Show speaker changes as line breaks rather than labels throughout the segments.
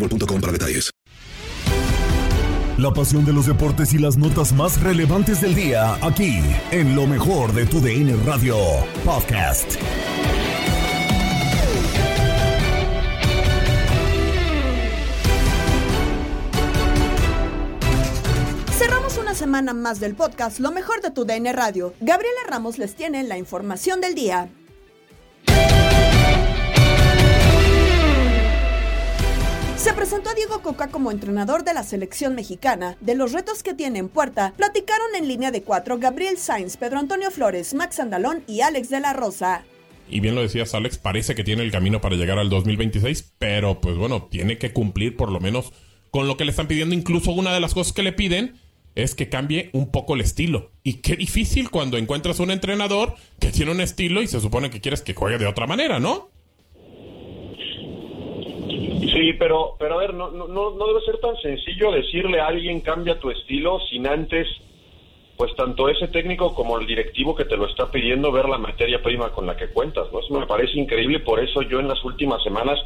boostmobile.com para detalles.
La pasión de los deportes y las notas más relevantes del día, aquí, en lo mejor de tu DN Radio Podcast.
Cerramos una semana más del podcast Lo mejor de tu DN Radio. Gabriela Ramos les tiene la información del día. Se presentó a Diego Coca como entrenador de la selección mexicana. De los retos que tiene en puerta, platicaron en línea de cuatro Gabriel Sainz, Pedro Antonio Flores, Max Andalón y Alex de la Rosa.
Y bien lo decías, Alex, parece que tiene el camino para llegar al 2026, pero pues bueno, tiene que cumplir por lo menos con lo que le están pidiendo. Incluso una de las cosas que le piden es que cambie un poco el estilo. Y qué difícil cuando encuentras un entrenador que tiene un estilo y se supone que quieres que juegue de otra manera, ¿no?
Sí, pero, pero a ver, no, no, no debe ser tan sencillo decirle a alguien cambia tu estilo sin antes, pues tanto ese técnico como el directivo que te lo está pidiendo ver la materia prima con la que cuentas, ¿no? Eso me parece increíble, por eso yo en las últimas semanas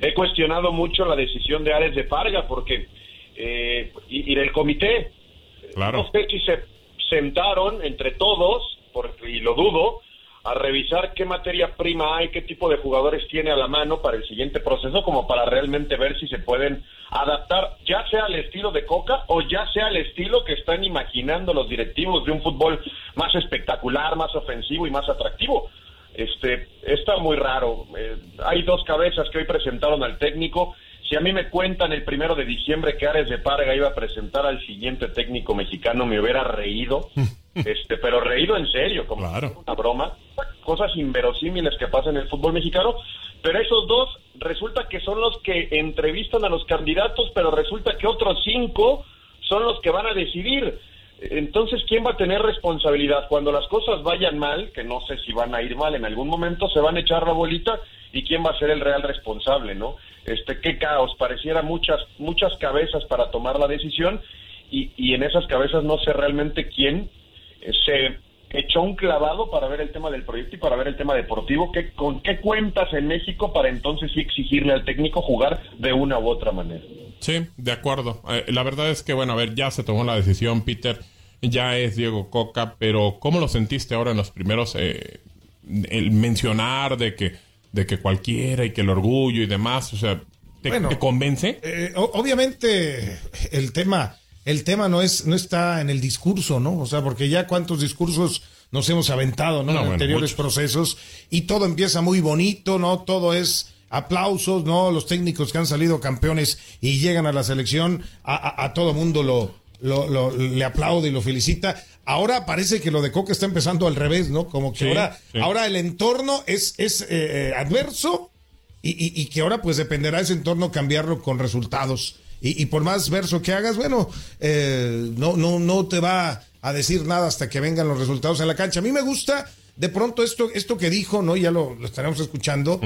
he cuestionado mucho la decisión de Ares de Parga, porque, eh, y, y del comité,
Claro.
no sé si se sentaron entre todos, porque, y lo dudo, a revisar qué materia prima hay, qué tipo de jugadores tiene a la mano para el siguiente proceso, como para realmente ver si se pueden adaptar, ya sea al estilo de Coca o ya sea al estilo que están imaginando los directivos de un fútbol más espectacular, más ofensivo y más atractivo. Este, está muy raro. Eh, hay dos cabezas que hoy presentaron al técnico. Si a mí me cuentan el primero de diciembre que Ares de Parga iba a presentar al siguiente técnico mexicano, me hubiera reído. Este, pero reído en serio, como una broma. Cosas inverosímiles que pasan en el fútbol mexicano. Pero esos dos resulta que son los que entrevistan a los candidatos, pero resulta que otros cinco son los que van a decidir. Entonces, ¿quién va a tener responsabilidad? Cuando las cosas vayan mal, que no sé si van a ir mal en algún momento, se van a echar la bolita y quién va a ser el real responsable, ¿no? Este, qué caos, pareciera muchas, muchas cabezas para tomar la decisión y, y en esas cabezas no sé realmente quién se echó un clavado para ver el tema del proyecto y para ver el tema deportivo, ¿Qué, con qué cuentas en México para entonces sí exigirle al técnico jugar de una u otra manera.
Sí, de acuerdo. Eh, la verdad es que, bueno, a ver, ya se tomó la decisión, Peter, ya es Diego Coca, pero ¿cómo lo sentiste ahora en los primeros, eh, el mencionar de que, de que cualquiera y que el orgullo y demás, o sea, ¿te,
Bueno,
te convence?
Eh, obviamente el tema, el tema no es, no está en el discurso, ¿no? O sea, porque ya cuántos discursos nos hemos aventado, ¿no?
No,
en
bueno,
anteriores procesos y todo empieza muy bonito, ¿no? Todo es aplausos, ¿no? Los técnicos que han salido campeones y llegan a la selección, a, a- a todo mundo lo, lo, lo- le aplaude y lo felicita. Ahora parece que lo de Coca está empezando al revés, ¿no? Como que
Sí,
ahora,
sí.
ahora el entorno es, es eh, adverso y, y- y que ahora pues dependerá ese entorno cambiarlo con resultados. Y, y por más verso que hagas, bueno, eh, no, no, no te va a decir nada hasta que vengan los resultados en la cancha. A mí me gusta de pronto esto, esto que dijo, ¿no? Ya lo, lo estaremos escuchando,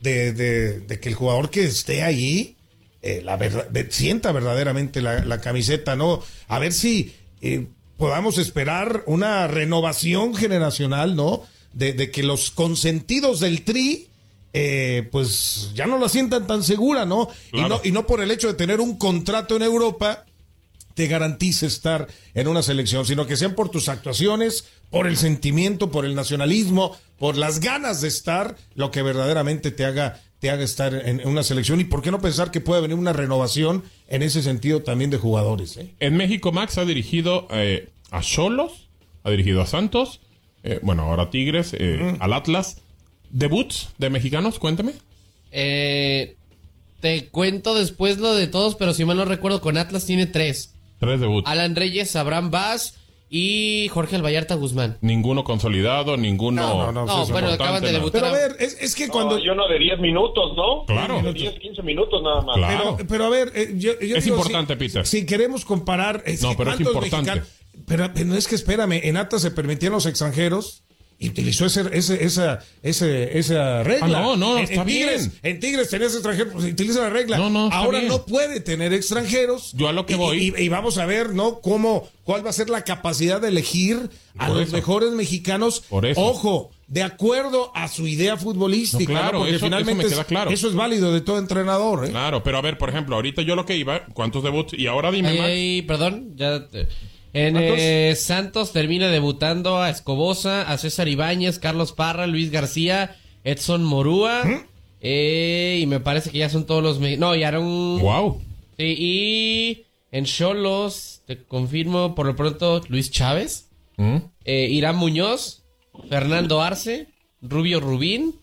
de, de- de que el jugador que esté ahí eh, la verdad, sienta verdaderamente la, la camiseta, ¿no? A ver si eh, podamos esperar una renovación generacional, ¿no? De, de que los consentidos del tri, eh, pues ya no la sientan tan segura, ¿no? Y. ¿no? Y no por el hecho de tener un contrato en Europa te garantice estar en una selección, sino que sean por tus actuaciones, por el sentimiento, por el nacionalismo, por las ganas de estar, lo que verdaderamente te haga te haga estar en una selección y por qué no pensar que puede venir una renovación en ese sentido también de jugadores. ¿eh?
En México, Max ha dirigido eh, a Cholos, ha dirigido a Santos, eh, bueno, ahora a Tigres, eh, al Atlas. ¿Debuts de mexicanos? Cuéntame.
Eh, te cuento después lo de todos, pero si mal no recuerdo, con Atlas tiene tres.
Tres debuts.
Alan Reyes, Abraham Vaz y Jorge Albayarta Guzmán.
Ninguno consolidado, ninguno.
No, no,
No, bueno, acaban de debutar.
Pero a ver, es, es que cuando...
No, y uno de 10 minutos, ¿no?
Claro.
De 10, 15 minutos nada más.
Claro.
Pero, pero a ver, eh, yo, yo
Es
digo,
importante,
si,
Peter.
Si queremos comparar, es
No,
que
pero es
¿cuántos
importante.
mexicanos- Pero, pero es que espérame, en Atlas se permitían los extranjeros y utilizó ese, ese- esa, ese- esa regla.
Ah, no, no,
en,
está
en Tigres,
bien.
En Tigres tenías extranjeros, pues utiliza la regla.
No, no, está
Ahora
bien.
no puede tener extranjeros.
Yo a lo que
Y-
voy-
Y, y vamos a ver, ¿no? Cómo, cuál va a ser la capacidad de elegir a
Por
los
eso.
mejores mexicanos.
Por eso.
Ojo, de acuerdo a su idea futbolística.
No, claro,
¿no? Porque
eso- eso me
finalmente
queda
es-
claro.
eso es válido de todo entrenador, ¿eh?
Claro, pero a ver, por ejemplo, ahorita yo lo que iba, ¿cuántos debuts? Y ahora dime,
Ay,
Max.
ay, perdón, ya. te- En eh, Santos termina debutando a Escobosa, a César Ibáñez, Carlos Parra, Luis García, Edson Morúa. eh, y me parece que ya son todos los. No, y Aaron.
Wow.
Sí, y en Cholos, te confirmo por lo pronto, Luis Chávez,
¿Mm?
eh, Irán Muñoz, Fernando Arce, Rubio Rubín.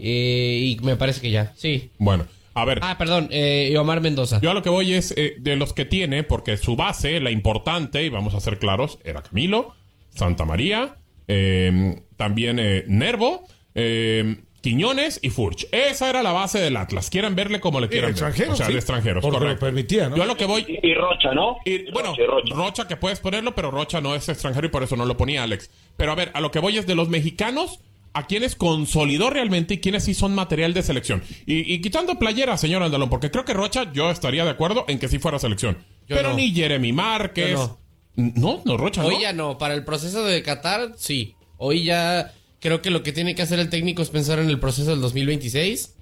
eh, y me parece que ya, sí.
Bueno, a ver.
Ah, perdón, eh, Omar Mendoza.
Yo a lo que voy es eh, de los que tiene, porque su base, la importante, y vamos a ser claros, era Camilo, Santa María, eh, también eh, Nervo, eh, Quiñones y Furch. Esa era la base del Atlas. Quieran verle como le quieran ver.
extranjeros,
O sea,
sí.
de extranjeros,
Porque lo
correcto.
permitía, ¿no?
Yo a lo que voy...
Y, y Rocha, ¿no?
Y, bueno,
Rocha. Rocha
que puedes ponerlo, pero Rocha no es extranjero y por eso no lo ponía Alex. Pero a ver, a lo que voy es de los mexicanos, a quienes consolidó realmente y quienes sí son material de selección. Y, y quitando playera, señor Andalón, porque creo que Rocha yo estaría de acuerdo en que sí fuera selección.
Yo
pero
no.
ni Jeremy Márquez.
Yo
no. no, Rocha
Hoy
no.
ya no, para el proceso de Qatar, sí. Hoy ya creo que lo que tiene que hacer el técnico es pensar en el proceso del 2026.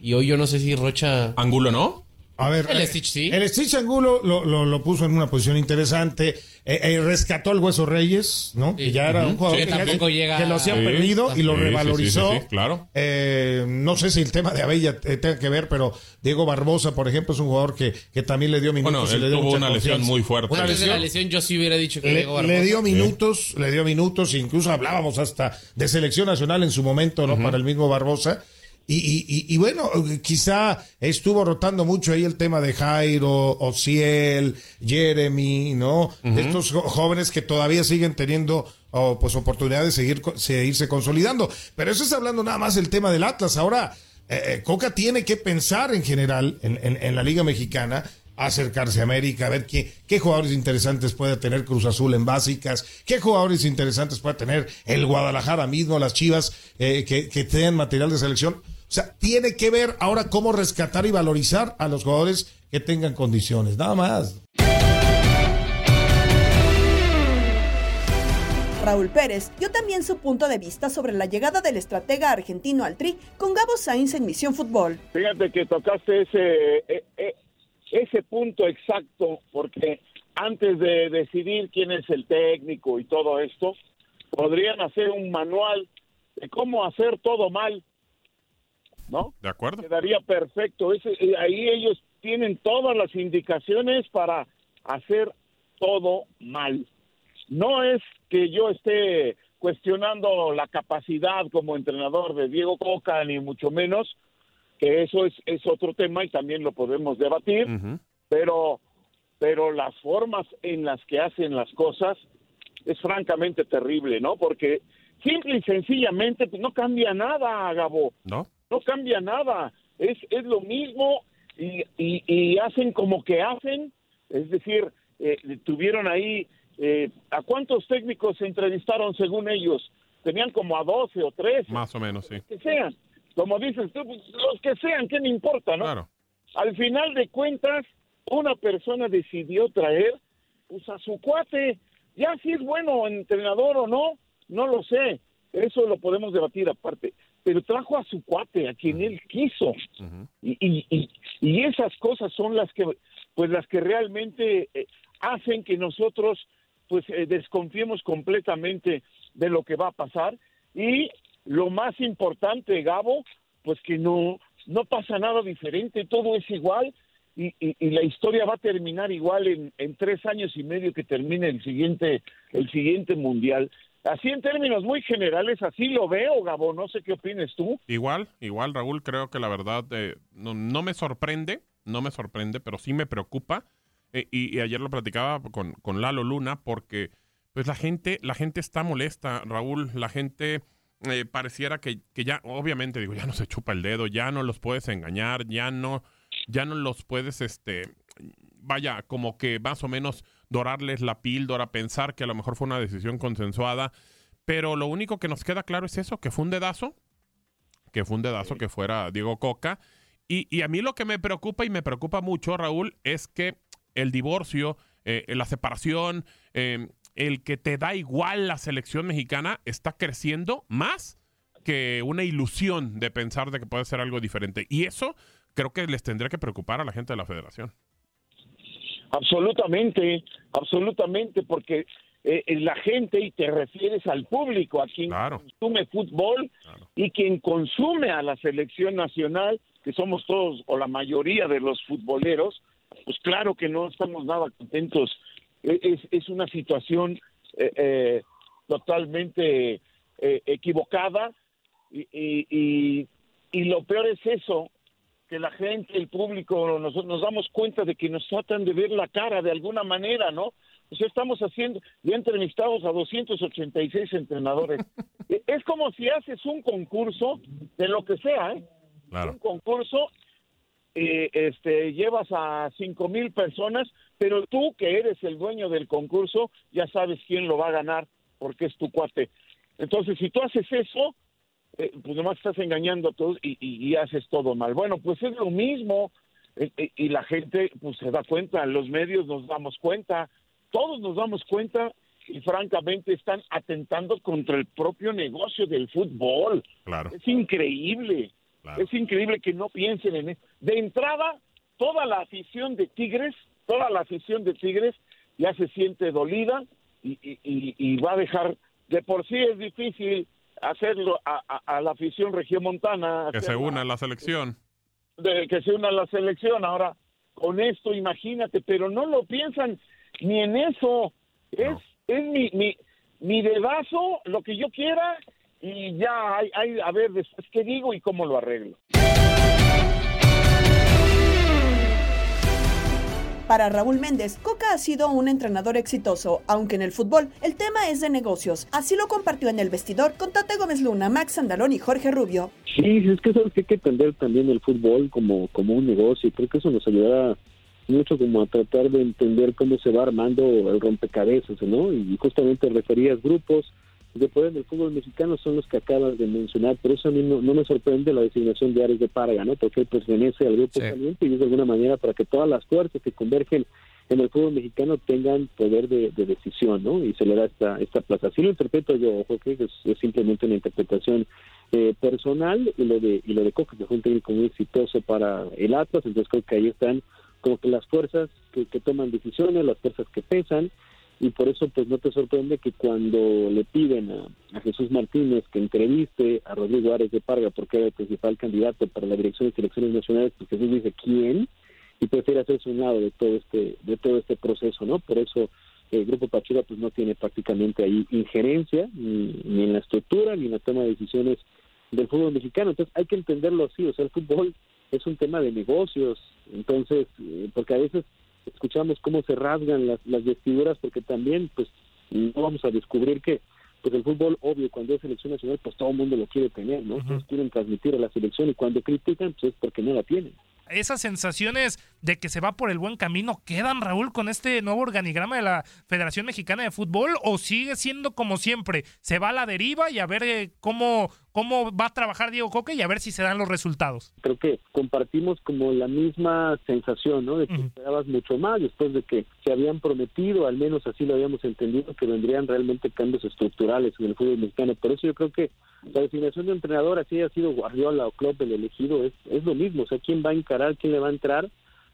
Y hoy yo no sé si Rocha...
Angulo no.
A ver,
El
eh,
Stitch, sí.
El Stitch Angulo lo, lo, lo puso en una posición interesante. Eh, eh, rescató al Hueso Reyes, ¿no? Que ya era un jugador
Sí,
que, ya-
tampoco llega-
que lo hacían
Sí,
perdido y lo revalorizó.
sí, sí, sí, claro.
Eh, no sé si el tema de Abella eh, tenga que ver, pero Diego Barbosa, por ejemplo, es un jugador que, que también le dio minutos.
Bueno, él
le dio
tuvo una lesión muy fuerte.
Una lesión.
la lesión yo sí hubiera dicho que
Le,
Diego
le
Barbosa.
dio minutos, le dio minutos, incluso hablábamos hasta de selección nacional en su momento, ¿no? Para el mismo Barbosa. Y, y, y, y bueno, quizá estuvo rotando mucho ahí el tema de Jairo, Ociel, Jeremy, ¿no? Estos jóvenes que todavía siguen teniendo oh, pues oportunidad de seguir seguirse consolidando. Pero eso es hablando nada más del tema del Atlas. Ahora, eh, eh, Coca tiene que pensar en general en, en- en la Liga Mexicana acercarse a América, a ver qué, qué jugadores interesantes puede tener Cruz Azul en básicas, qué jugadores interesantes puede tener el Guadalajara mismo, las Chivas, eh, que, que tengan material de selección. O sea, tiene que ver ahora cómo rescatar y valorizar a los jugadores que tengan condiciones, nada más.
Raúl Pérez dio también su punto de vista sobre la llegada del estratega argentino al Tri con Gabo Sainz en Misión Fútbol.
Fíjate que tocaste ese, e- e- ese punto exacto, porque antes de decidir quién es el técnico y todo esto, podrían hacer un manual de cómo hacer todo mal, ¿no?
De acuerdo.
Quedaría perfecto. Ese, eh, ahí ellos tienen todas las indicaciones para hacer todo mal. No es que yo esté cuestionando la capacidad como entrenador de Diego Coca, ni mucho menos, que eso es, es otro tema y también lo podemos debatir, pero, pero las formas en las que hacen las cosas es francamente terrible, ¿no? Porque simple y sencillamente pues, no cambia nada, Gabo.
¿No?
No cambia nada, es, es lo mismo y, y, y hacen como que hacen, es decir, eh, tuvieron ahí, eh, ¿a cuántos técnicos se entrevistaron según ellos? Tenían como a 12 o 13.
Más o menos, sí.
Que sean, como dices tú, pues, los que sean, ¿qué me importa, no?
Claro.
Al final de cuentas, una persona decidió traer pues, a su cuate. Ya si es bueno entrenador o no, no lo sé. Eso lo podemos debatir aparte. Pero trajo a su cuate, a quien él quiso. y, y, y, y esas cosas son las que, pues, las que realmente eh, hacen que nosotros, pues, eh, desconfiemos completamente de lo que va a pasar. Y lo más importante, Gabo, pues que no, no pasa nada diferente, todo es igual y, y, y la historia va a terminar igual en, en, tres años y medio que termine el siguiente, el siguiente mundial. Así en términos muy generales, así lo veo, Gabo, no sé qué opines tú.
Igual, igual, Raúl, creo que la verdad eh, no, no, me sorprende, no me sorprende, pero sí me preocupa. Eh, y, ayer lo platicaba con, con Lalo Luna, porque pues la gente, la gente está molesta, Raúl, la gente eh, pareciera que, que, ya, obviamente, digo, ya no se chupa el dedo, ya no los puedes engañar, ya no, ya no los puedes, este, vaya, como que más o menos dorarles la píldora, pensar que a lo mejor fue una decisión consensuada, pero lo único que nos queda claro es eso, que fue un dedazo, que fue un dedazo que fuera Diego Coca, y, y a mí lo que me preocupa y me preocupa mucho, Raúl, es que el divorcio, eh, la separación, eh, el que te da igual la selección mexicana está creciendo más que una ilusión de pensar de que puede ser algo diferente. Y eso creo que les tendría que preocupar a la gente de la federación.
Absolutamente, absolutamente, porque eh, la gente, y te refieres al público, a quien
claro.
consume fútbol
claro.
y quien consume a la selección nacional, que somos todos o la mayoría de los futboleros, pues claro que no estamos nada contentos es, es una situación eh, eh, totalmente eh, equivocada y, y, y, y, lo peor es eso, que la gente, el público, nos, nos damos cuenta de que nos tratan de ver la cara de alguna manera, ¿no? O sea, estamos haciendo, ya entrevistados a 286 entrenadores. es como si haces un concurso de lo que sea, ¿eh?
Claro.
Un concurso eh, este, llevas a cinco mil personas, pero tú que eres el dueño del concurso ya sabes quién lo va a ganar porque es tu cuate. Entonces, si tú haces eso, eh, pues nomás estás engañando a todos y, y, y, haces todo mal. Bueno, pues es lo mismo eh, y la gente pues se da cuenta, los medios nos damos cuenta, todos nos damos cuenta y francamente están atentando contra el propio negocio del fútbol.
Claro.
Es increíble. Claro. Es increíble que no piensen en eso. De entrada, toda la afición de Tigres, toda la afición de Tigres ya se siente dolida y, y va a dejar, de por sí es difícil hacerlo a, a, a la afición regiomontana.
Que se una a la selección.
De, que se una a la selección. Ahora, con esto, imagínate, pero no lo piensan ni en eso. Es, no. es mi, mi, mi dedazo, lo que yo quiera, y ya hay, hay, a ver después qué digo y cómo lo arreglo.
Para Raúl Méndez, Coca ha sido un entrenador exitoso, aunque en el fútbol el tema es de negocios. Así lo compartió en el vestidor con Tate Gómez Luna, Max Andalón y Jorge Rubio.
Sí, es que hay que entender también el fútbol como, como un negocio. Creo que eso nos ayudará mucho como a tratar de entender cómo se va armando el rompecabezas, ¿no? Y justamente referías grupos, de poder del fútbol mexicano son los que acabas de mencionar, por eso a mí no, no me sorprende la designación de Ares de Parga, ¿no? Porque él pertenece al grupo sí. caliente y es de alguna manera para que todas las fuerzas que convergen en el fútbol mexicano tengan poder de, de decisión, ¿no? Y se le da esta, esta plaza. Así lo interpreto yo, Jorge, que es, es simplemente una interpretación eh, personal y lo de y lo de Coca, que fue un técnico muy exitoso para el Atlas, entonces creo que ahí están como que las fuerzas que, que toman decisiones, las fuerzas que pesan, y por eso pues no te sorprende que cuando le piden a, a, Jesús Martínez que entreviste a Rodrigo Ares de Parga porque era el principal candidato para la dirección de selecciones nacionales, pues Jesús dice quién y prefiere hacerse un lado de todo este de todo este proceso, ¿no? Por eso el grupo Pachuca pues no tiene prácticamente ahí injerencia ni, ni en la estructura ni en la toma de decisiones del fútbol mexicano, entonces hay que entenderlo así, o sea, el fútbol es un tema de negocios, entonces, eh, porque a veces escuchamos cómo se rasgan las, las vestiduras porque también pues no vamos a descubrir que pues el fútbol, obvio, cuando es selección nacional, pues todo el mundo lo quiere tener, ¿no? Quieren transmitir a la selección y cuando critican, pues es porque no la tienen
esas sensaciones de que se va por el buen camino quedan, Raúl, con este nuevo organigrama de la Federación Mexicana de Fútbol o sigue siendo como siempre? Se va a la deriva y a ver eh, cómo, cómo va a trabajar Diego Coque y a ver si se dan los resultados.
Creo que compartimos como la misma sensación, ¿no? De que esperabas mucho más después de que se habían prometido, al menos así lo habíamos entendido, que vendrían realmente cambios estructurales en el fútbol mexicano. Por eso yo creo que la designación de entrenador, así ha sido Guardiola o Klopp el elegido, es, es lo mismo. O sea, quién va a encarar, quién le va a entrar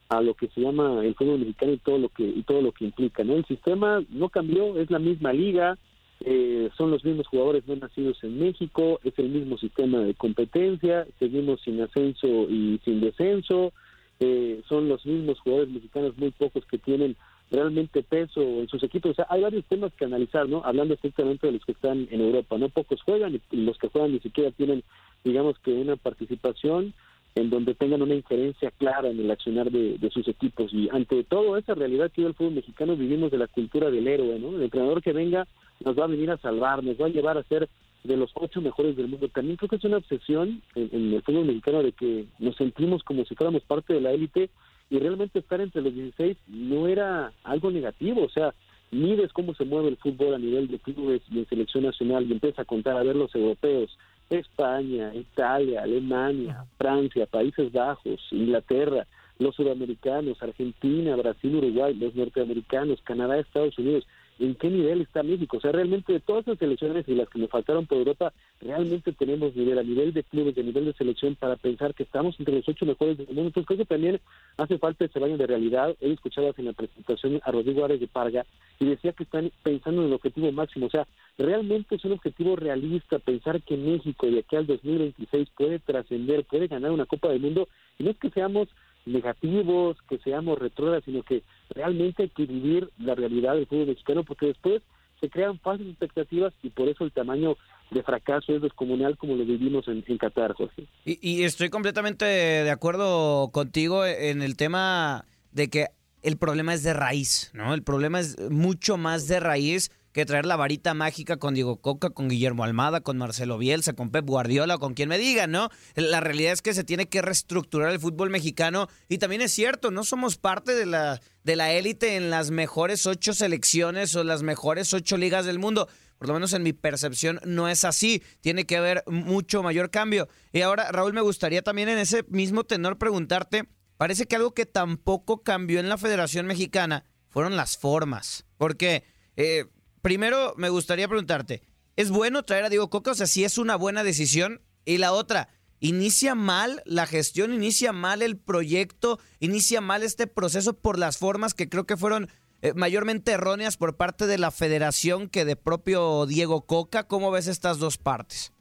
a lo que se llama el fútbol mexicano y todo lo que y todo lo que implica. ¿no? El sistema no cambió, es la misma liga, eh, son los mismos jugadores no nacidos en México, es el mismo sistema de competencia, seguimos sin ascenso y sin descenso, eh, son los mismos jugadores mexicanos, muy pocos que tienen realmente peso en sus equipos. O sea, hay varios temas que analizar, ¿no? Hablando estrictamente de los que están en Europa, ¿no? Pocos juegan y los que juegan ni siquiera tienen, digamos que una participación en donde tengan una injerencia clara en el accionar de, sus equipos. Y ante todo esa realidad que hoy el fútbol mexicano vivimos de la cultura del héroe, ¿no? El entrenador que venga nos va a venir a salvar, nos va a llevar a ser de los ocho mejores del mundo. También creo que es una obsesión en, en el fútbol mexicano de que nos sentimos como si fuéramos parte de la élite y realmente estar entre los 16 no era algo negativo, o sea, mides cómo se mueve el fútbol a nivel de clubes y en selección nacional y empieza a contar a ver los europeos, España, Italia, Alemania, Francia, Países Bajos, Inglaterra, los sudamericanos, Argentina, Brasil, Uruguay, los norteamericanos, Canadá, Estados Unidos, en qué nivel está México. O sea, realmente de todas las selecciones y las que me faltaron por Europa, realmente tenemos nivel a nivel de clubes, a nivel de selección para pensar que estamos entre los ocho mejores del mundo. Entonces creo que también hace falta ese baño de realidad. He escuchado en la presentación a Rodrigo Árez de Parga y decía que están pensando en el objetivo máximo. O sea, realmente es un objetivo realista pensar que México de aquí al 2026 puede trascender, puede ganar una Copa del Mundo. Y no es que seamos negativos, que seamos retrógrados, sino que realmente hay que vivir la realidad del fútbol mexicano, porque después se crean falsas expectativas y por eso el tamaño de fracaso es descomunal como lo vivimos en, en Qatar, Jorge.
Y, y estoy completamente de acuerdo contigo en el tema de que el problema es de raíz, ¿no? El problema es mucho más de raíz que traer la varita mágica con Diego Coca, con Guillermo Almada, con Marcelo Bielsa, con Pep Guardiola, con quien me diga, ¿no? La realidad es que se tiene que reestructurar el fútbol mexicano y también es cierto, no somos parte de la de la élite en las mejores ocho selecciones o las mejores ocho ligas del mundo. Por lo menos en mi percepción no es así. Tiene que haber mucho mayor cambio. Y ahora, Raúl, me gustaría también en ese mismo tenor preguntarte, parece que algo que tampoco cambió en la Federación Mexicana fueron las formas. Porque eh, primero me gustaría preguntarte, ¿es bueno traer a Diego Coca? O sea, si es una buena decisión. Y la otra, inicia mal la gestión, inicia mal el proyecto, inicia mal este proceso por las formas que creo que fueron eh, mayormente erróneas por parte de la federación que de propio Diego Coca. ¿Cómo ves estas dos partes?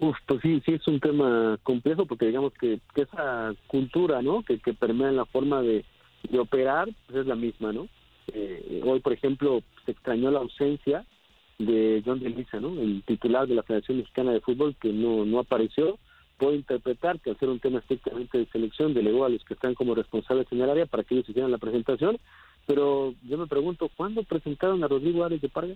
Uf, pues sí, sí es un tema complejo porque digamos que, esa cultura, ¿no? Que, que permea en la forma de, de operar, pues es la misma, ¿no? Eh, hoy, por ejemplo, se extrañó la ausencia de John de Lisa, ¿no? El titular de la Federación Mexicana de Fútbol que no, no apareció. Puedo interpretar que al ser un tema estrictamente de selección delegó a los que están como responsables en el área para que ellos hicieran la presentación, pero yo me pregunto, ¿cuándo presentaron a Rodrigo Árez de Parga?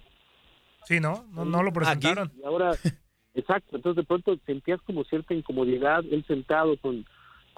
Sí, ¿no? No, lo presentaron.
Y ahora, exacto, entonces de pronto sentías como cierta incomodidad, él sentado con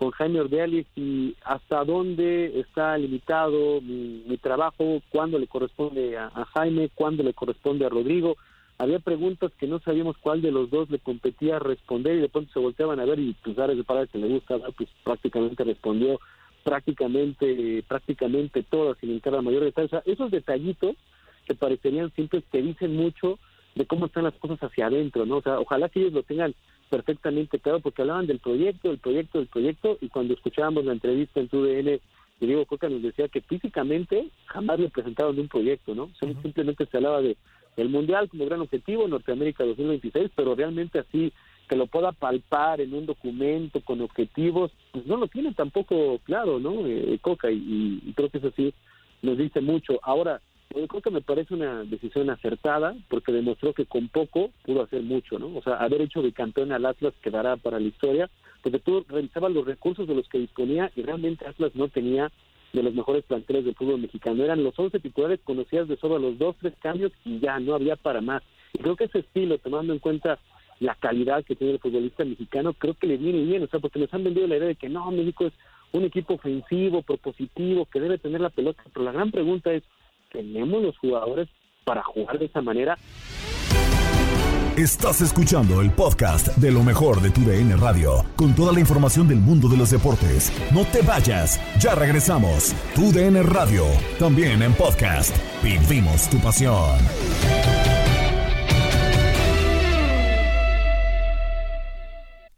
con Jaime Ordeales y hasta dónde está limitado mi, trabajo, cuándo le corresponde a, Jaime, cuándo le corresponde a Rodrigo. Había preguntas que no sabíamos cuál de los dos le competía responder y de pronto se volteaban a ver y pues de Parada que le gusta, pues prácticamente respondió prácticamente prácticamente todas sin entrar a mayor detalle. O sea, esos detallitos que parecerían simples te dicen mucho de cómo están las cosas hacia adentro, ¿no? O sea, ojalá que ellos lo tengan perfectamente claro porque hablaban del proyecto, del proyecto, del proyecto y cuando escuchábamos la entrevista en TUDN y Diego Coca nos decía que físicamente jamás le presentaron un proyecto, ¿no? Simplemente se hablaba de el Mundial como gran objetivo, Norteamérica 2026, pero realmente así que lo pueda palpar en un documento con objetivos, pues no lo tiene tampoco claro, ¿no? Eh, Coca y, y creo que eso sí nos dice mucho. Ahora, yo creo que me parece una decisión acertada porque demostró que con poco pudo hacer mucho, ¿no? O sea, haber hecho de campeón al Atlas quedará para la historia, porque tú revisabas los recursos de los que disponía y realmente Atlas no tenía de los mejores planteles del fútbol mexicano. Eran los 11 titulares conocidas de solo los dos, tres cambios y ya no había para más. Y creo que ese estilo, tomando en cuenta la calidad que tiene el futbolista mexicano, creo que le viene bien, o sea, porque nos han vendido la idea de que no, México es un equipo ofensivo, propositivo, que debe tener la pelota, pero la gran pregunta es, ¿tenemos los jugadores para jugar de esa manera?
Estás escuchando el podcast de lo mejor de tu DN Radio, con toda la información del mundo de los deportes. No te vayas, ya regresamos. Tu DN Radio, también en podcast. Vivimos tu pasión.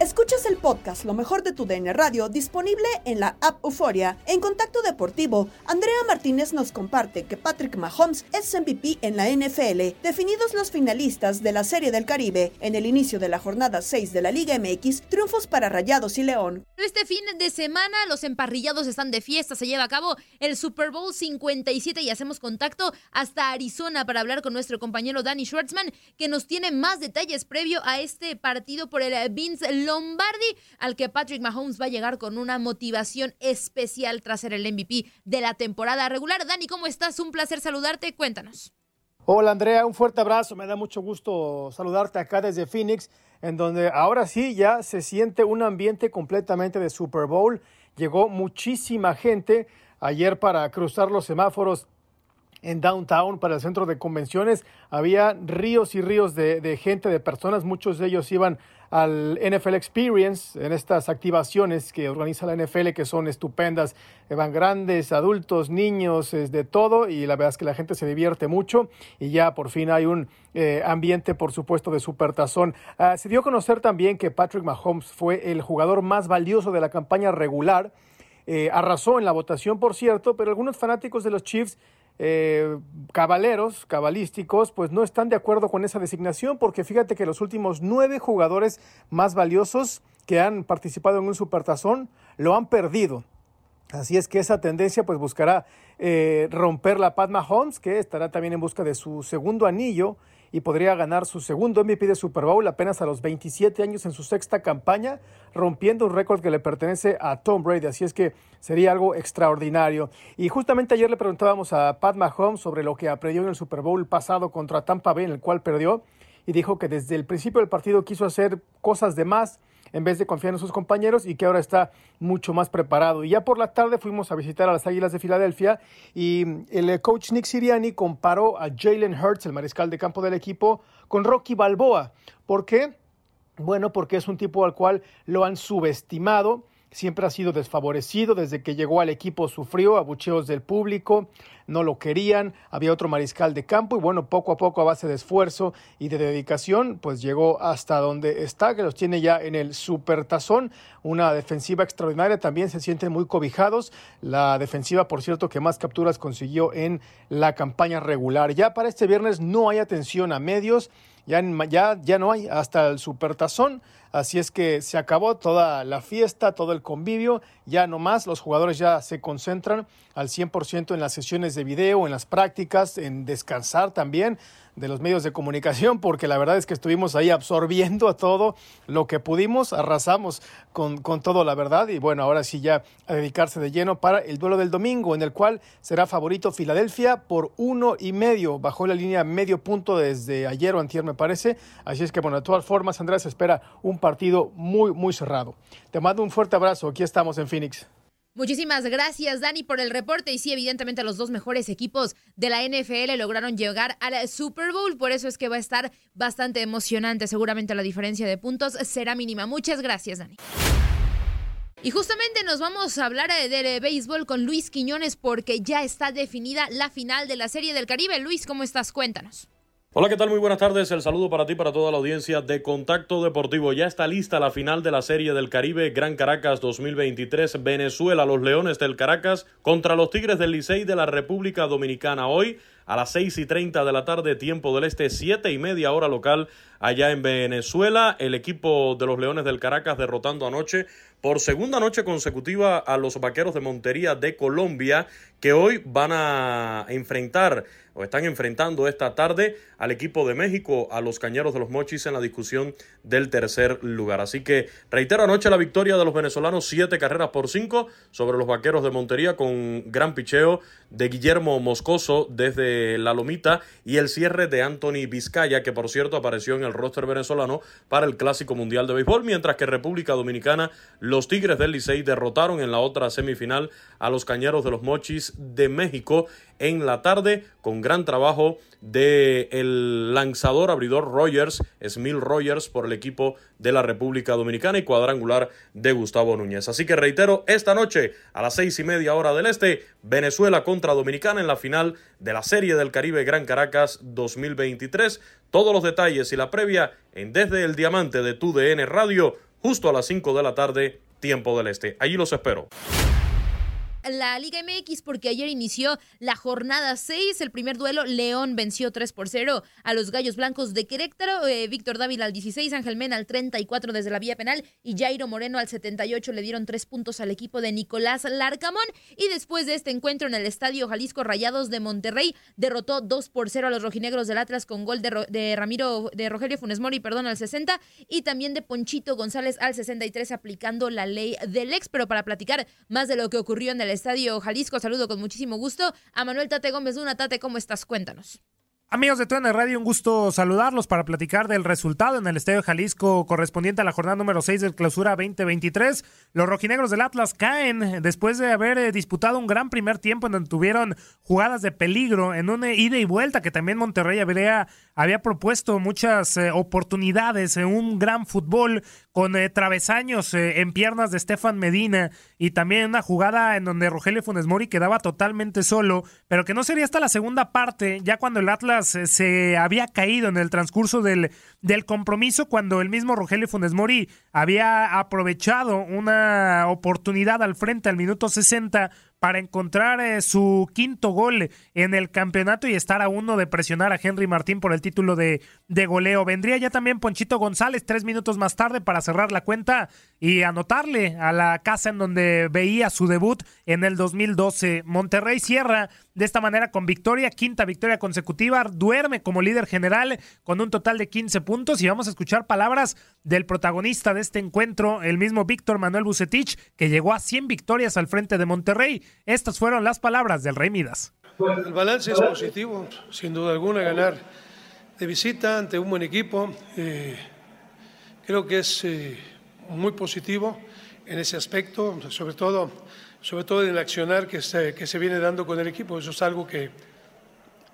Escuchas el podcast Lo mejor de tu DN Radio disponible en la app Euforia. En Contacto Deportivo, Andrea Martínez nos comparte que Patrick Mahomes es MVP en la NFL. Definidos los finalistas de la Serie del Caribe en el inicio de la jornada 6 de la Liga MX, triunfos para Rayados y León.
Este fin de semana los emparrillados están de fiesta, se lleva a cabo el Super Bowl 57 y hacemos contacto hasta Arizona para hablar con nuestro compañero Danny Schwartzman que nos tiene más detalles previo a este partido por el Vince Lombardi, al que Patrick Mahomes va a llegar con una motivación especial tras ser el MVP de la temporada regular. Dani, ¿cómo estás? Un placer saludarte. Cuéntanos.
Hola Andrea, un fuerte abrazo. Me da mucho gusto saludarte acá desde Phoenix, en donde ahora sí ya se siente un ambiente completamente de Super Bowl. Llegó muchísima gente ayer para cruzar los semáforos en downtown para el centro de convenciones. Había ríos y ríos de, de, gente, de personas. Muchos de ellos iban al NFL Experience, en estas activaciones que organiza la NFL, que son estupendas. Van grandes, adultos, niños, es de todo. Y la verdad es que la gente se divierte mucho. Y ya por fin hay un eh, ambiente, por supuesto, de supertazón. Uh, se dio a conocer también que Patrick Mahomes fue el jugador más valioso de la campaña regular. Eh, arrasó en la votación, por cierto, pero algunos fanáticos de los Chiefs eh, cabaleros, cabalísticos, pues no están de acuerdo con esa designación porque fíjate que los últimos nueve jugadores más valiosos que han participado en un supertazón lo han perdido. Así es que esa tendencia pues buscará eh, romper la Padma Holmes, que estará también en busca de su segundo anillo y podría ganar su segundo MVP de Super Bowl apenas a los 27 años en su sexta campaña, rompiendo un récord que le pertenece a Tom Brady. Así es que sería algo extraordinario. Y justamente ayer le preguntábamos a Pat Mahomes sobre lo que aprendió en el Super Bowl pasado contra Tampa Bay, en el cual perdió, y dijo que desde el principio del partido quiso hacer cosas de más en vez de confiar en sus compañeros y que ahora está mucho más preparado. Y ya por la tarde fuimos a visitar a las Águilas de Filadelfia y el coach Nick Siriani comparó a Jalen Hurts, el mariscal de campo del equipo, con Rocky Balboa. ¿Por qué? Bueno, porque es un tipo al cual lo han subestimado siempre ha sido desfavorecido, desde que llegó al equipo sufrió abucheos del público, no lo querían, había otro mariscal de campo y bueno, poco a poco a base de esfuerzo y de dedicación, pues llegó hasta donde está, que los tiene ya en el supertazón, una defensiva extraordinaria, también se sienten muy cobijados, la defensiva, por cierto, que más capturas consiguió en la campaña regular. Ya para este viernes no hay atención a medios, ya, ya, ya no hay hasta el supertazón. Así es que se acabó toda la fiesta, todo el convivio, ya no más, los jugadores ya se concentran al 100% en las sesiones de video, en las prácticas, en descansar también de los medios de comunicación, porque la verdad es que estuvimos ahí absorbiendo a todo lo que pudimos, arrasamos con, con todo, la verdad, y bueno, ahora sí ya a dedicarse de lleno para el duelo del domingo, en el cual será favorito Filadelfia por uno y medio, bajó la línea medio punto desde ayer o antier me parece, así es que bueno, de todas formas, Andrés, espera un partido muy, muy cerrado. Te mando un fuerte abrazo, aquí estamos en Phoenix.
Muchísimas gracias, Dani, por el reporte. Y sí, evidentemente los dos mejores equipos de la NFL lograron llegar al Super Bowl. Por eso es que va a estar bastante emocionante. Seguramente la diferencia de puntos será mínima. Muchas gracias, Dani. Y justamente nos vamos a hablar del béisbol con Luis Quiñones porque ya está definida la final de la Serie del Caribe. Luis, ¿cómo estás? Cuéntanos.
Hola, ¿qué tal? Muy buenas tardes. El saludo para ti, para toda la audiencia de Contacto Deportivo. Ya está lista la final de la Serie del Caribe Gran Caracas 2023. Venezuela, los Leones del Caracas contra los Tigres del Licey de la República Dominicana. Hoy a las seis y treinta de la tarde, tiempo del este, siete y media hora local allá en Venezuela. El equipo de los Leones del Caracas derrotando anoche por segunda noche consecutiva a los Vaqueros de Montería de Colombia, que hoy van a enfrentar o están enfrentando esta tarde al equipo de México, a los Cañeros de los Mochis en la discusión del tercer lugar. Así que reitero anoche la victoria de los venezolanos, siete carreras por cinco sobre los Vaqueros de Montería con gran picheo de Guillermo Moscoso desde la Lomita y el cierre de Anthony Vizcaya, que por cierto apareció en el roster venezolano para el Clásico Mundial de Béisbol, mientras que República Dominicana, los Tigres del Licey derrotaron en la otra semifinal a los Cañeros de los Mochis de México en la tarde con gran trabajo de el lanzador abridor Rogers, Smil Rogers por el equipo de la República Dominicana y cuadrangular de Gustavo Núñez. Así que reitero, esta noche a las seis y media hora del este, Venezuela contra Dominicana en la final de la Serie del Caribe Gran Caracas 2023. Todos los detalles y la previa en Desde el Diamante de tu DN Radio, justo a las 5 de la tarde, tiempo del este. Allí los espero
la Liga MX porque ayer inició la jornada 6. El primer duelo, León venció 3 por 0 a los Gallos Blancos de Querétaro. Eh, Víctor Dávila al 16, Ángel Mena al 34 desde la vía penal y Jairo Moreno al 78 le dieron 3 puntos al equipo de Nicolás Larcamón. Y después de este encuentro en el Estadio Jalisco Rayados de Monterrey, derrotó 2 por 0 a los rojinegros del Atlas con gol de, Ramiro, de Rogelio Funes Mori, perdón, al 60 y también de Ponchito González al 63 aplicando la ley del ex. Pero para platicar más de lo que ocurrió en el Estadio Jalisco. Saludo con muchísimo gusto a Manuel Tate Gómez Una. Tate, ¿cómo estás? Cuéntanos.
Amigos de TUN Radio, un gusto saludarlos para platicar del resultado en el Estadio Jalisco correspondiente a la jornada número 6 del clausura 2023. Los rojinegros del Atlas caen después de haber eh, disputado un gran primer tiempo en donde tuvieron jugadas de peligro en una ida y vuelta que también Monterrey habría, había propuesto muchas eh, oportunidades en un gran fútbol con eh, travesaños en piernas de Stefan Medina y también una jugada en donde Rogelio Funes Mori quedaba totalmente solo, pero que no sería hasta la segunda parte, ya cuando el Atlas se había caído en el transcurso del, del compromiso cuando el mismo Rogelio Funes Mori había aprovechado una oportunidad al frente al minuto 60 para encontrar eh, su quinto gol en el campeonato y estar a uno de presionar a Henry Martín por el título de, de goleo. Vendría ya también Ponchito González tres minutos más tarde para cerrar la cuenta y anotarle a la casa en donde veía su debut en el 2012. Monterrey cierra de esta manera con victoria, quinta victoria consecutiva, duerme como líder general con un total de 15 puntos y vamos a escuchar palabras del protagonista de este encuentro, el mismo Víctor Manuel Bucetich, que llegó a 100 victorias al frente de Monterrey. Estas fueron las palabras del Rey Midas.
El balance es positivo, sin duda alguna, ganar de visita ante un buen equipo. Eh, creo que es eh, muy positivo en ese aspecto, sobre todo, sobre todo en el accionar que se, que se viene dando con el equipo. Eso es algo que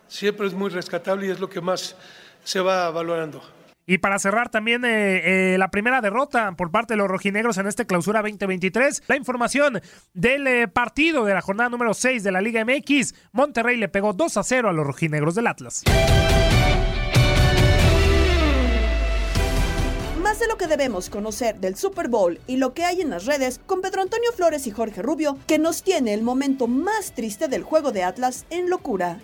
siempre es muy rescatable y es lo que más se va valorando.
Y para cerrar también eh, eh, la primera derrota por parte de los rojinegros en este clausura 2023, la información del eh, partido de la jornada número 6 de la Liga MX, Monterrey le pegó 2 a 0 a los rojinegros del Atlas.
Más de lo que debemos conocer del Super Bowl y lo que hay en las redes con Pedro Antonio Flores y Jorge Rubio, que nos tiene el momento más triste del juego de Atlas en locura.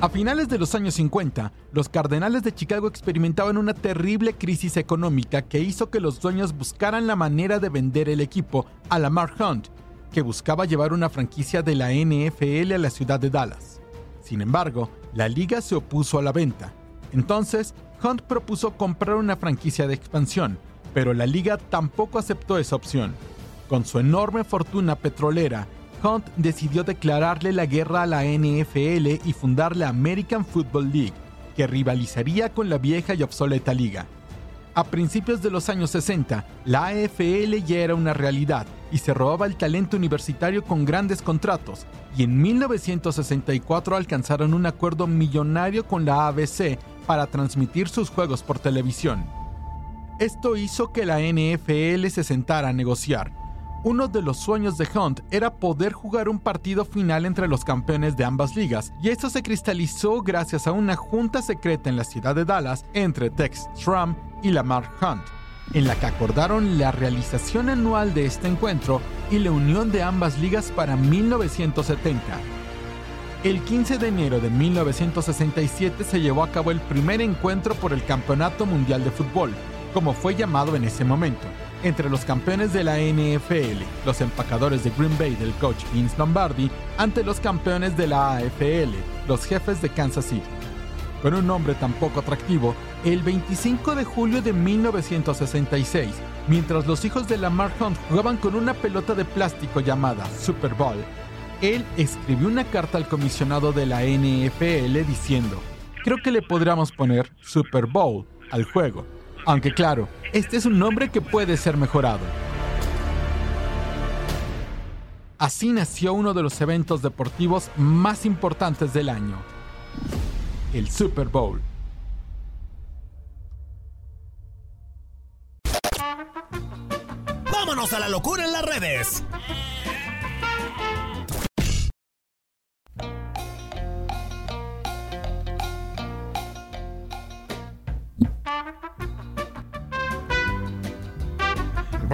A finales de los años 50, los Cardenales de Chicago experimentaban una terrible crisis económica que hizo que los dueños buscaran la manera de vender el equipo a Lamar Hunt, que buscaba llevar una franquicia de la NFL a la ciudad de Dallas. Sin embargo, la liga se opuso a la venta. Entonces, Hunt propuso comprar una franquicia de expansión, pero la liga tampoco aceptó esa opción. Con su enorme fortuna petrolera Hunt decidió declararle la guerra a la NFL y fundar la American Football League, que rivalizaría con la vieja y obsoleta liga. A principios de los años 60, la AFL ya era una realidad y se robaba el talento universitario con grandes contratos, y en 1964 alcanzaron un acuerdo millonario con la ABC para transmitir sus juegos por televisión. Esto hizo que la NFL se sentara a negociar, Uno de los sueños de Hunt era poder jugar un partido final entre los campeones de ambas ligas, y eso se cristalizó gracias a una junta secreta en la ciudad de Dallas entre Tex Schramm y Lamar Hunt, en la que acordaron la realización anual de este encuentro y la unión de ambas ligas para 1970. El 15 de enero de 1967 se llevó a cabo el primer encuentro por el Campeonato Mundial de Fútbol, como fue llamado en ese momento, entre los campeones de la NFL, los empacadores de Green Bay del coach Vince Lombardi, ante los campeones de la AFL, los jefes de Kansas City. Con un nombre tan poco atractivo, el 25 de julio de 1966, mientras los hijos de Lamar Hunt jugaban con una pelota de plástico llamada Super Bowl, él escribió una carta al comisionado de la NFL diciendo, creo que le podríamos poner Super Bowl al juego. Aunque claro, este es un nombre que puede ser mejorado. Así nació uno de los eventos deportivos más importantes del año, el Super Bowl.
Vámonos a la locura en las redes.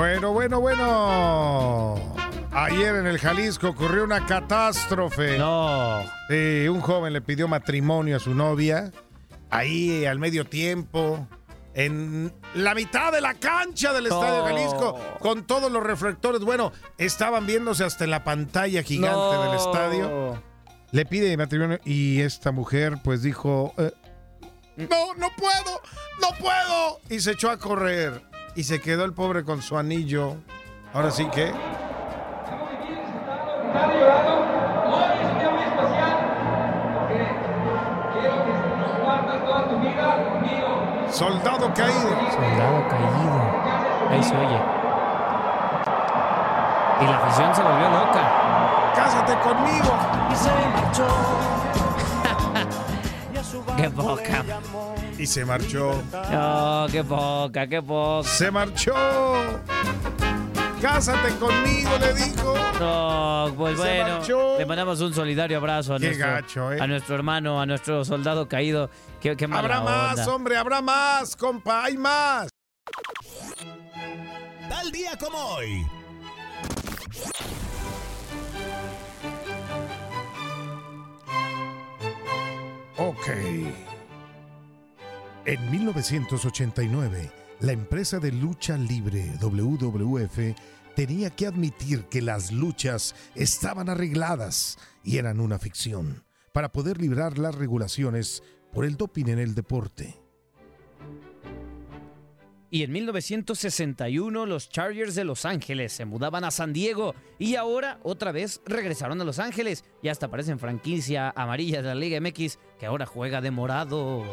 Bueno, bueno, bueno. Ayer en el Jalisco ocurrió una catástrofe.
No.
Sí, un joven le pidió matrimonio a su novia. Ahí al medio tiempo. En la mitad de la cancha del Estadio. Jalisco, con todos los reflectores. Bueno, estaban viéndose hasta en la pantalla gigante
No.
del estadio. Le pide matrimonio y esta mujer pues dijo, eh, no, no puedo, no puedo. Y se echó a correr. Y se quedó el pobre con su anillo. Ahora sí que... Soldado caído.
Soldado caído. Ahí se oye. Y la afición se volvió loca.
Cásate conmigo.
Y se marchó. qué poca.
Y se marchó.
No, qué poca, qué poca.
Se marchó. Cásate conmigo, le dijo.
No, pues
Se
bueno,
marchó.
le mandamos un solidario abrazo a,
Qué
nuestro,
gacho, ¿eh?
a nuestro hermano, a nuestro soldado caído. Qué, qué mala
Habrá más, hombre, habrá más, compa, hay más.
Tal día como hoy.
Ok. En 1989, la empresa de lucha libre WWF tenía que admitir que las luchas estaban arregladas y eran una ficción para poder librar las regulaciones por el doping en el deporte.
Y en 1961 los Chargers de Los Ángeles se mudaban a San Diego y ahora otra vez regresaron a Los Ángeles y hasta parecen franquicia amarilla de la Liga MX que ahora juega de morado.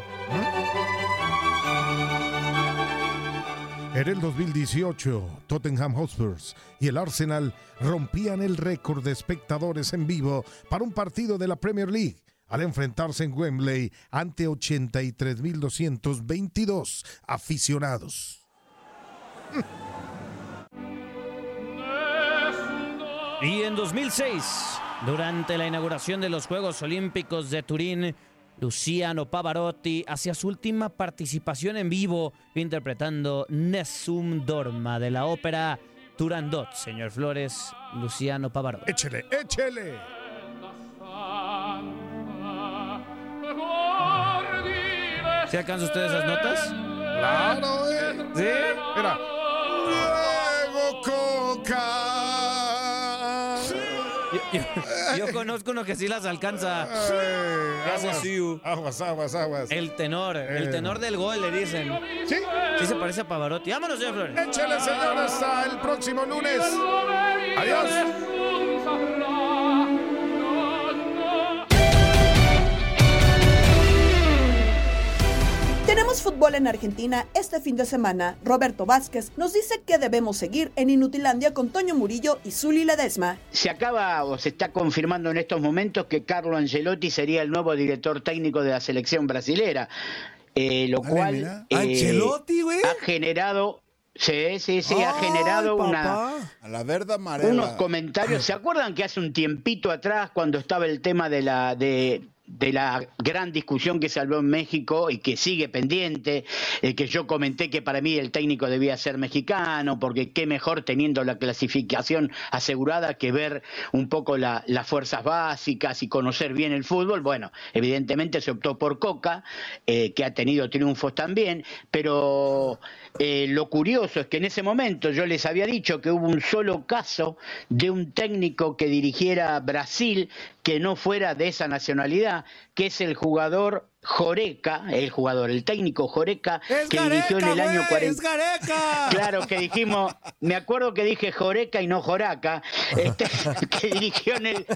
En el 2018, Tottenham Hotspurs y el Arsenal rompían el récord de espectadores en vivo para un partido de la Premier League al enfrentarse en Wembley ante 83.222 aficionados.
Y en 2006, durante la inauguración de los Juegos Olímpicos de Turín, Luciano Pavarotti hacía su última participación en vivo interpretando Nessun Dorma de la ópera Turandot. Señor Flores, Luciano Pavarotti.
Échele, échele.
¿Se alcanzan ustedes esas notas?
Claro, eh.
¿Sí?
Era. Diego Coca.
Yo, yo- yo conozco uno que sí las alcanza.
Eh,
Hace
aguas, aguas, aguas, aguas.
El tenor, el
Eh.
tenor del gol le dicen.
Sí.
Sí se parece a Pavarotti. Vámonos, señor Flores.
Échele, señor, hasta el próximo lunes. Adiós.
Tenemos fútbol en Argentina este fin de semana. Roberto Vázquez nos dice que debemos seguir en Inutilandia con Toño Murillo y Zuli Ledesma.
Se acaba o se está confirmando en estos momentos que Carlo Ancelotti sería el nuevo director técnico de la selección brasilera, eh, lo
Dale,
cual eh,
Ancelotti,
ha generado Sí, sí, sí, ha generado una,
A la verdad
unos comentarios. ¿Se acuerdan que hace un tiempito atrás, cuando estaba el tema de la de, de la gran discusión que se habló en México y que sigue pendiente, eh, que yo comenté que para mí el técnico debía ser mexicano, porque qué mejor teniendo la clasificación asegurada que ver un poco la- las fuerzas básicas y conocer bien el fútbol? Bueno, evidentemente se optó por Coca, eh, que ha tenido triunfos también, pero eh, lo curioso es que en ese momento yo les había dicho que hubo un solo caso de un técnico que dirigiera Brasil que no fuera de esa nacionalidad, que es el jugador Joreca, el jugador, el técnico Joreca, que dirigió en el año 40. Claro, que dijimos, me acuerdo que dije Joreca y no Joraca, este, que dirigió en el,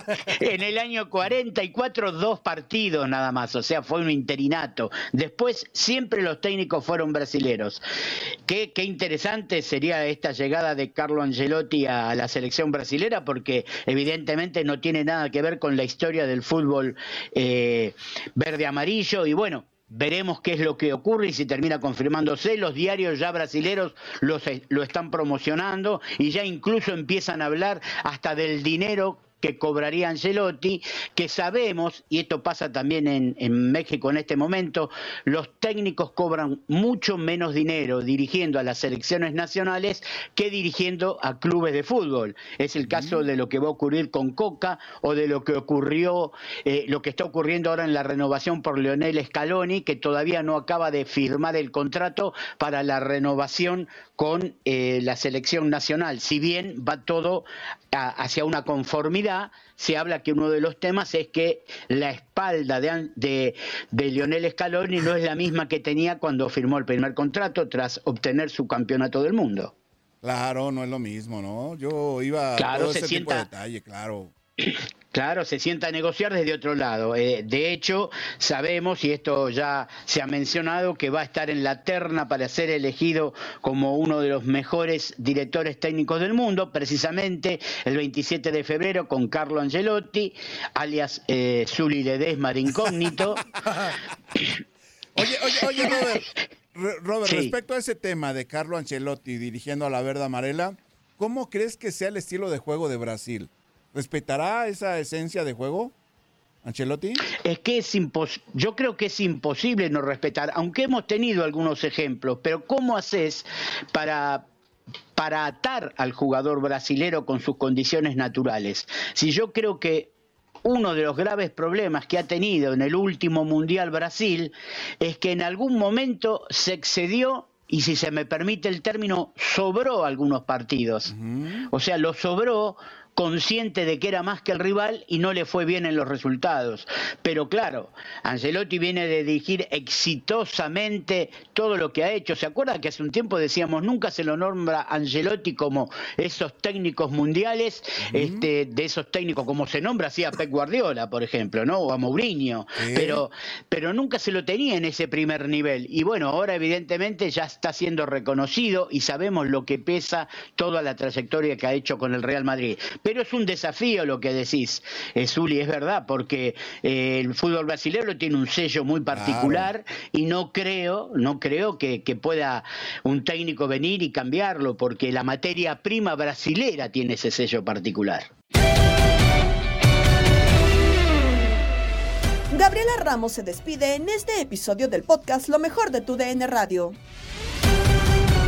en el año 44 dos partidos nada más, o sea, fue un interinato. Después siempre los técnicos fueron brasileros. Qué, qué interesante sería esta llegada de Carlo Angelotti a la selección brasilera, porque evidentemente no tiene nada que ver con la historia del fútbol eh, verde-amarillo, y bueno, Veremos qué es lo que ocurre y si termina confirmándose. Los diarios ya brasileros los, lo están promocionando y ya incluso empiezan a hablar hasta del dinero que cobraría Angelotti, que sabemos, y esto pasa también en, en México en este momento, los técnicos cobran mucho menos dinero dirigiendo a las selecciones nacionales que dirigiendo a clubes de fútbol. Es el caso de lo que va a ocurrir con Coca o de lo que ocurrió, eh, lo que está ocurriendo ahora en la renovación por Leonel Scaloni, que todavía no acaba de firmar el contrato para la renovación con eh, la selección nacional. Si bien va todo a- hacia una conformidad, se habla que uno de los temas es que la espalda de, de, de Lionel Scaloni no es la misma que tenía cuando firmó el primer contrato tras obtener su campeonato del mundo.
Claro, no es lo mismo, ¿no? Yo iba a
Claro,
todo
se
ese tipo de
sienta-
detalle, claro.
Claro, se sienta a negociar desde otro lado. Eh, de hecho, sabemos, y esto ya se ha mencionado, que va a estar en la terna para ser elegido como uno de los mejores directores técnicos del mundo, precisamente el 27 de febrero con Carlo Angelotti, alias eh, Zuli Ledesma de Incógnito.
Oye, oye, oye, Robert. Robert,
Sí.
respecto a ese tema de Carlo Ancelotti dirigiendo a la Verde Amarela, ¿cómo crees que sea el estilo de juego de Brasil? ¿Respetará esa esencia de juego, Ancelotti?
Es que es impos yo creo que es imposible no respetar, aunque hemos tenido algunos ejemplos, pero ¿cómo haces para para atar al jugador brasilero con sus condiciones naturales? Si yo creo que uno de los graves problemas que ha tenido en el último Mundial Brasil es que en algún momento se excedió y si se me permite el término, sobró algunos partidos. O sea, lo sobró consciente de que era más que el rival y no le fue bien en los resultados. Pero claro, Ancelotti viene de dirigir exitosamente todo lo que ha hecho. ¿Se acuerda que hace un tiempo decíamos nunca se lo nombra Ancelotti como esos técnicos mundiales, este, de esos técnicos como se nombra así a Pep Guardiola, por ejemplo, ¿no? O a Mourinho. Pero, pero nunca se lo tenía en ese primer nivel. Y bueno, ahora evidentemente ya está siendo reconocido y sabemos lo que pesa toda la trayectoria que ha hecho con el Real Madrid. Pero es un desafío lo que decís, eh, Zuli, es verdad, porque eh, el fútbol brasileño tiene un sello muy particular y no creo, no creo que, que pueda un técnico venir y cambiarlo, porque la materia prima brasilera tiene ese sello particular.
Gabriela Ramos se despide en este episodio del podcast Lo mejor de tu DN Radio.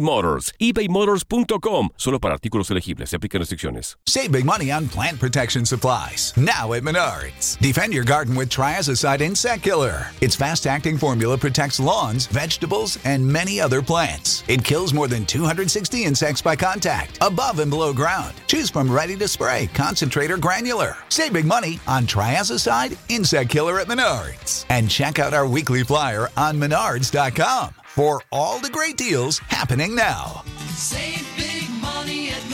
Motors. ebaymotors.com. Solo para artículos elegibles. Se aplican restricciones.
Save big money on plant protection supplies. Now at Menards. Defend your garden with Triazicide Insect Killer. Its fast acting formula protects lawns, vegetables, and many other plants. It kills more than 260 insects by contact, above and below ground. Choose from ready to spray, concentrate, or granular. Save big money on Triazicide Insect Killer at Menards. And check out our weekly flyer on menards.com for all the great deals happening now.
Save big money at